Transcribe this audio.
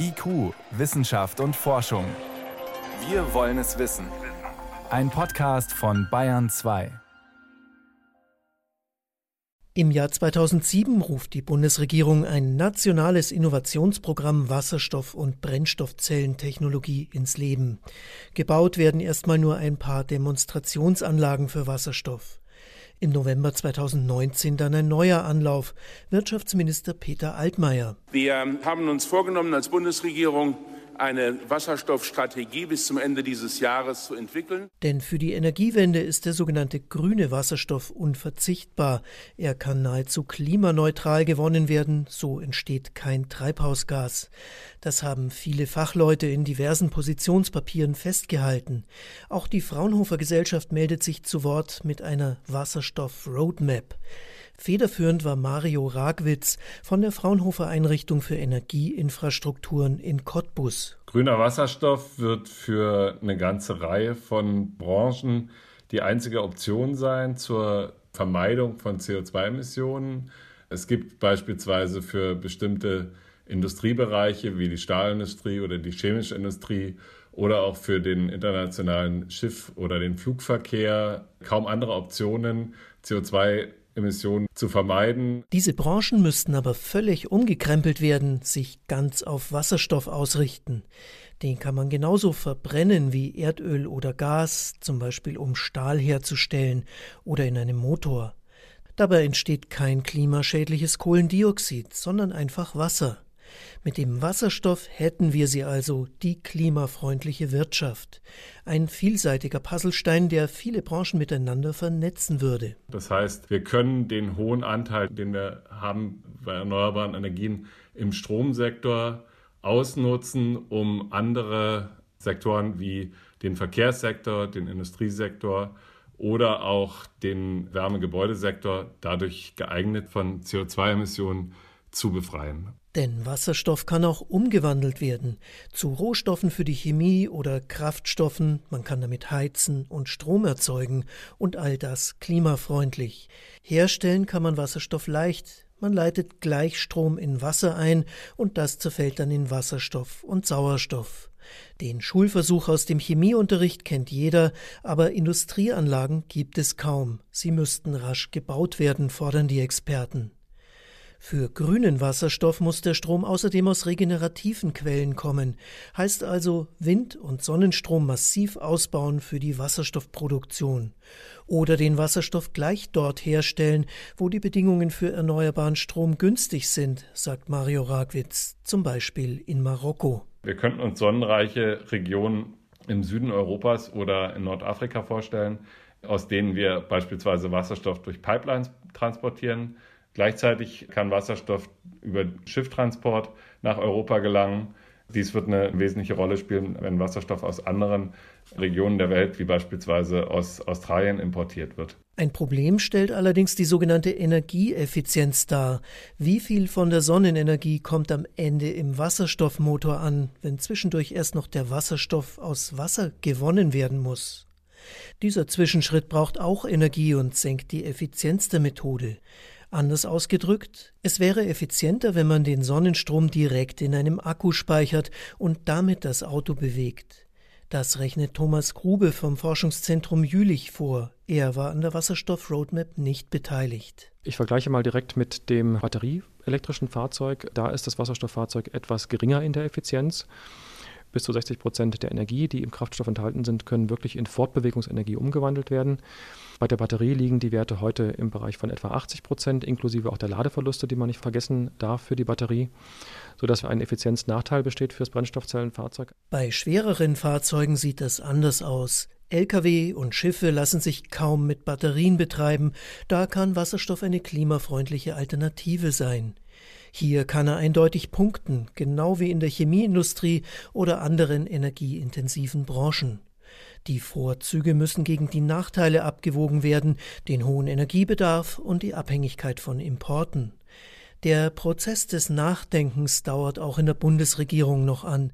IQ, Wissenschaft und Forschung. Wir wollen es wissen. Ein Podcast von Bayern 2. Im Jahr 2007 ruft die Bundesregierung ein nationales Innovationsprogramm Wasserstoff- und Brennstoffzellentechnologie ins Leben. Gebaut werden erstmal nur ein paar Demonstrationsanlagen für Wasserstoff. Im November 2019 dann ein neuer Anlauf. Wirtschaftsminister Peter Altmaier. Wir haben uns vorgenommen, als Bundesregierung eine Wasserstoffstrategie bis zum Ende dieses Jahres zu entwickeln. Denn für die Energiewende ist der sogenannte grüne Wasserstoff unverzichtbar. Er kann nahezu klimaneutral gewonnen werden, so entsteht kein Treibhausgas. Das haben viele Fachleute in diversen Positionspapieren festgehalten. Auch die Fraunhofer Gesellschaft meldet sich zu Wort mit einer Wasserstoff-Roadmap. Federführend war Mario Ragwitz von der Fraunhofer Einrichtung für Energieinfrastrukturen in Cottbus. Grüner Wasserstoff wird für eine ganze Reihe von Branchen die einzige Option sein zur Vermeidung von CO2-Emissionen. Es gibt beispielsweise für bestimmte Industriebereiche wie die Stahlindustrie oder die chemische Industrie oder auch für den internationalen Schiff- oder den Flugverkehr kaum andere Optionen, CO2 Emissionen zu vermeiden. Diese Branchen müssten aber völlig umgekrempelt werden, sich ganz auf Wasserstoff ausrichten. Den kann man genauso verbrennen wie Erdöl oder Gas, zum Beispiel um Stahl herzustellen oder in einem Motor. Dabei entsteht kein klimaschädliches Kohlendioxid, sondern einfach Wasser. Mit dem Wasserstoff hätten wir sie also, die klimafreundliche Wirtschaft. Ein vielseitiger Puzzlestein, der viele Branchen miteinander vernetzen würde. Das heißt, wir können den hohen Anteil, den wir haben bei erneuerbaren Energien im Stromsektor, ausnutzen, um andere Sektoren wie den Verkehrssektor, den Industriesektor oder auch den Wärmegebäudesektor dadurch geeignet von CO2-Emissionen zu befreien. Denn Wasserstoff kann auch umgewandelt werden zu Rohstoffen für die Chemie oder Kraftstoffen, man kann damit heizen und Strom erzeugen und all das klimafreundlich. Herstellen kann man Wasserstoff leicht, man leitet Gleichstrom in Wasser ein und das zerfällt dann in Wasserstoff und Sauerstoff. Den Schulversuch aus dem Chemieunterricht kennt jeder, aber Industrieanlagen gibt es kaum. Sie müssten rasch gebaut werden, fordern die Experten. Für grünen Wasserstoff muss der Strom außerdem aus regenerativen Quellen kommen, heißt also Wind- und Sonnenstrom massiv ausbauen für die Wasserstoffproduktion. Oder den Wasserstoff gleich dort herstellen, wo die Bedingungen für erneuerbaren Strom günstig sind, sagt Mario Ragwitz, zum Beispiel in Marokko. Wir könnten uns sonnenreiche Regionen im Süden Europas oder in Nordafrika vorstellen, aus denen wir beispielsweise Wasserstoff durch Pipelines transportieren Gleichzeitig kann Wasserstoff über Schifftransport nach Europa gelangen. Dies wird eine wesentliche Rolle spielen, wenn Wasserstoff aus anderen Regionen der Welt, wie beispielsweise aus Australien, importiert wird. Ein Problem stellt allerdings die sogenannte Energieeffizienz dar. Wie viel von der Sonnenenergie kommt am Ende im Wasserstoffmotor an, wenn zwischendurch erst noch der Wasserstoff aus Wasser gewonnen werden muss? Dieser Zwischenschritt braucht auch Energie und senkt die Effizienz der Methode. Anders ausgedrückt, es wäre effizienter, wenn man den Sonnenstrom direkt in einem Akku speichert und damit das Auto bewegt. Das rechnet Thomas Grube vom Forschungszentrum Jülich vor. Er war an der Wasserstoff-Roadmap nicht beteiligt. Ich vergleiche mal direkt mit dem batterieelektrischen Fahrzeug. Da ist das Wasserstofffahrzeug etwas geringer in der Effizienz. Bis zu 60 Prozent der Energie, die im Kraftstoff enthalten sind, können wirklich in Fortbewegungsenergie umgewandelt werden. Bei der Batterie liegen die Werte heute im Bereich von etwa 80 Prozent, inklusive auch der Ladeverluste, die man nicht vergessen darf für die Batterie, sodass ein Effizienznachteil besteht für das Brennstoffzellenfahrzeug. Bei schwereren Fahrzeugen sieht das anders aus. Lkw und Schiffe lassen sich kaum mit Batterien betreiben, da kann Wasserstoff eine klimafreundliche Alternative sein. Hier kann er eindeutig punkten, genau wie in der Chemieindustrie oder anderen energieintensiven Branchen. Die Vorzüge müssen gegen die Nachteile abgewogen werden, den hohen Energiebedarf und die Abhängigkeit von Importen. Der Prozess des Nachdenkens dauert auch in der Bundesregierung noch an.